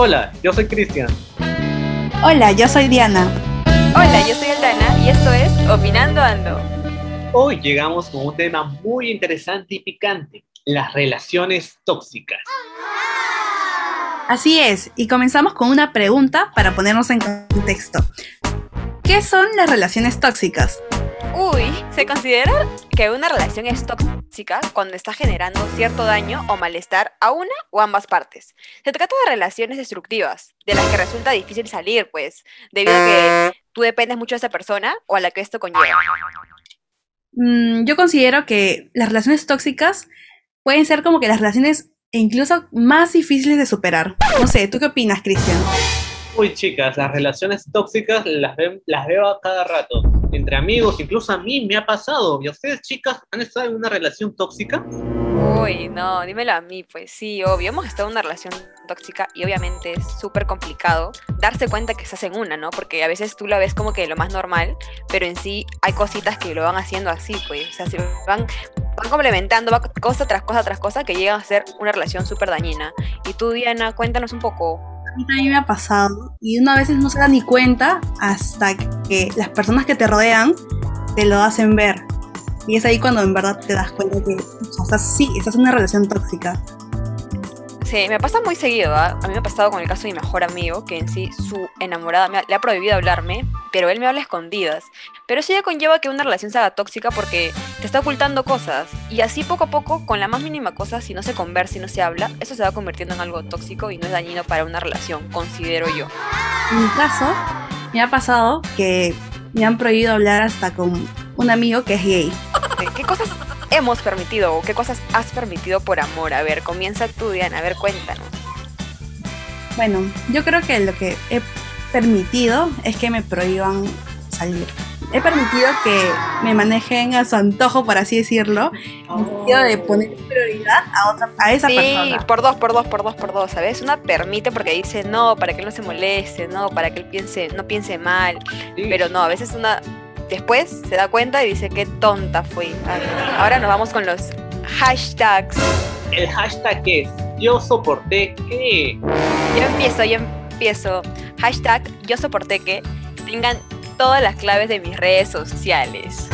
Hola, yo soy Cristian. Hola, yo soy Diana. Hola, yo soy Aldana y esto es Opinando Ando. Hoy llegamos con un tema muy interesante y picante, las relaciones tóxicas. Así es, y comenzamos con una pregunta para ponernos en contexto. ¿Qué son las relaciones tóxicas? Uy, ¿se considera que una relación es tóxica cuando está generando cierto daño o malestar a una o ambas partes? Se trata de relaciones destructivas, de las que resulta difícil salir, pues, debido a que tú dependes mucho de esa persona o a la que esto conlleva. Mm, yo considero que las relaciones tóxicas pueden ser como que las relaciones incluso más difíciles de superar. No sé, ¿tú qué opinas, Cristian? Uy, chicas, las relaciones tóxicas las, ve- las veo a cada rato. Entre amigos, incluso a mí me ha pasado. ¿Y a ustedes, chicas, han estado en una relación tóxica? Uy, no, dímelo a mí, pues sí, obvio, hemos estado en una relación tóxica y obviamente es súper complicado darse cuenta que estás en una, ¿no? Porque a veces tú la ves como que lo más normal, pero en sí hay cositas que lo van haciendo así, pues, o sea, se van, van complementando, va cosa tras cosa tras cosa que llegan a ser una relación súper dañina. Y tú, Diana, cuéntanos un poco. A mí me ha pasado y uno a veces no se da ni cuenta hasta que las personas que te rodean te lo hacen ver. Y es ahí cuando en verdad te das cuenta que o estás, sí, estás en una relación tóxica. Sí, me pasa muy seguido, ¿ah? A mí me ha pasado con el caso de mi mejor amigo, que en sí su enamorada me le ha prohibido hablarme, pero él me habla a escondidas. Pero eso ya conlleva que una relación se haga tóxica porque te está ocultando cosas. Y así poco a poco, con la más mínima cosa, si no se conversa y no se habla, eso se va convirtiendo en algo tóxico y no es dañino para una relación, considero yo. En mi caso, me ha pasado que me han prohibido hablar hasta con un amigo que es gay. ¿Qué cosas hemos permitido o qué cosas has permitido por amor? A ver, comienza tú, Diana, a ver, cuéntanos. Bueno, yo creo que lo que he permitido es que me prohíban salir. He permitido que me manejen a su antojo, por así decirlo, en el sentido de poner prioridad a, otra, a esa Sí, persona. por dos, por dos, por dos, por dos, ¿sabes? Una permite porque dice no, para que él no se moleste, no, para que él piense, no piense mal. Sí. Pero no, a veces una después se da cuenta y dice qué tonta fui. No. Ahora nos vamos con los hashtags. El hashtag es yo soporté que... Yo empiezo, yo empiezo. Hashtag yo soporté que tengan todas las claves de mis redes sociales.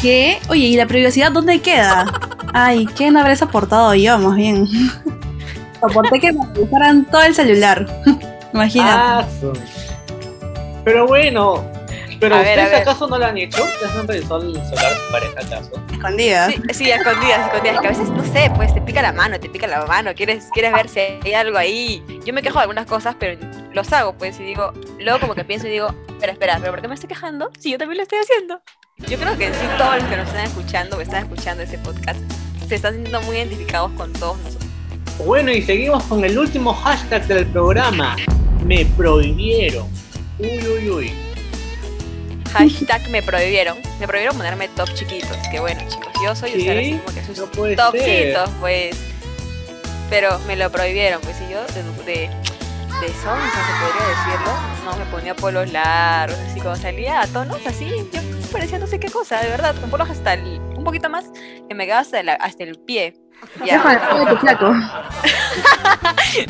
¿Qué? Oye, ¿y la privacidad dónde queda? Ay, ¿qué no habré soportado yo, más bien? Soporté que me revisaran todo el celular. Imagínate. Ah, Pero bueno, ¿pero A ver, a ustedes ver. acaso no lo han hecho? ¿Ustedes no han revisado el celular de su pareja acaso? escondidas. Sí, sí, escondidas, escondidas. Que a veces, no sé, pues te pica la mano, te pica la mano, quieres, quieres ver si hay algo ahí. Yo me quejo de algunas cosas, pero los hago, pues, y digo, luego como que pienso y digo, espera, espera, ¿pero por qué me estoy quejando? Si yo también lo estoy haciendo. Yo creo que sí, todos los que nos están escuchando o están escuchando ese podcast se están sintiendo muy identificados con todos nosotros. Bueno, y seguimos con el último hashtag del programa. Me prohibieron. Uy, uy, uy. Hashtag me prohibieron. Me prohibieron ponerme top chiquitos. Que bueno, chicos, yo soy usar así ¿Sí? como que sus No topcitos, pues. Pero me lo prohibieron, pues y yo de, de, de sonsa, se podría decirlo, no me ponía polos largos, así como salía a tonos así, yo parecía no sé qué cosa, de verdad, con polos hasta el, un poquito más, que me quedaba hasta, la- hasta el pie. Ya. Tu flaco.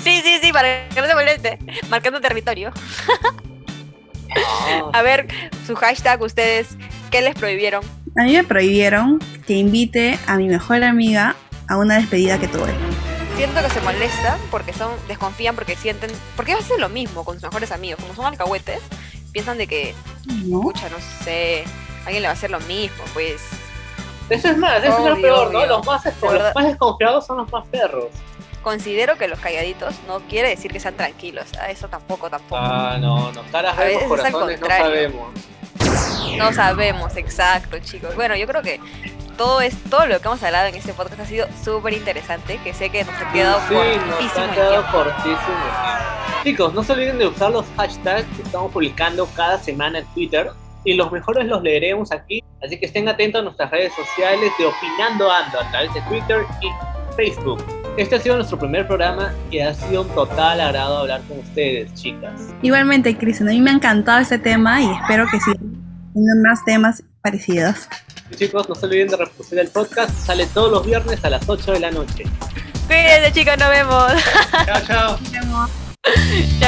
Sí, sí, sí, para que no se moleste, marcando territorio. A ver, su hashtag, ustedes, ¿qué les prohibieron? A mí me prohibieron que invite a mi mejor amiga a una despedida que tuve. Siento que se molestan porque son, desconfían porque sienten, porque hacen lo mismo con sus mejores amigos, como son alcahuetes, piensan de que, ¿No? pucha, no sé, alguien le va a hacer lo mismo, pues. Eso es más, eso es lo Obvio, peor, ¿no? más, los más desconfiados son los más perros. Considero que los calladitos no quiere decir que sean tranquilos, a eso tampoco, tampoco. Ah, no, no. Caras A vemos, corazones no sabemos. No sabemos, exacto, chicos. Bueno, yo creo que todo es todo lo que hemos hablado en este podcast ha sido súper interesante, que sé que nos ha quedado sí, nos cortísimo han el quedado cortísimo. Chicos, no se olviden de usar los hashtags que estamos publicando cada semana en Twitter. Y los mejores los leeremos aquí. Así que estén atentos a nuestras redes sociales de Opinando Ando a través de Twitter y Facebook. Este ha sido nuestro primer programa y ha sido un total agrado hablar con ustedes, chicas. Igualmente, Cristian, a mí me ha encantado este tema y espero que sigan tengan más temas parecidos. Y chicos, no se olviden de reproducir el podcast. Sale todos los viernes a las 8 de la noche. Cuídense, chicos, nos vemos. Chao, chao.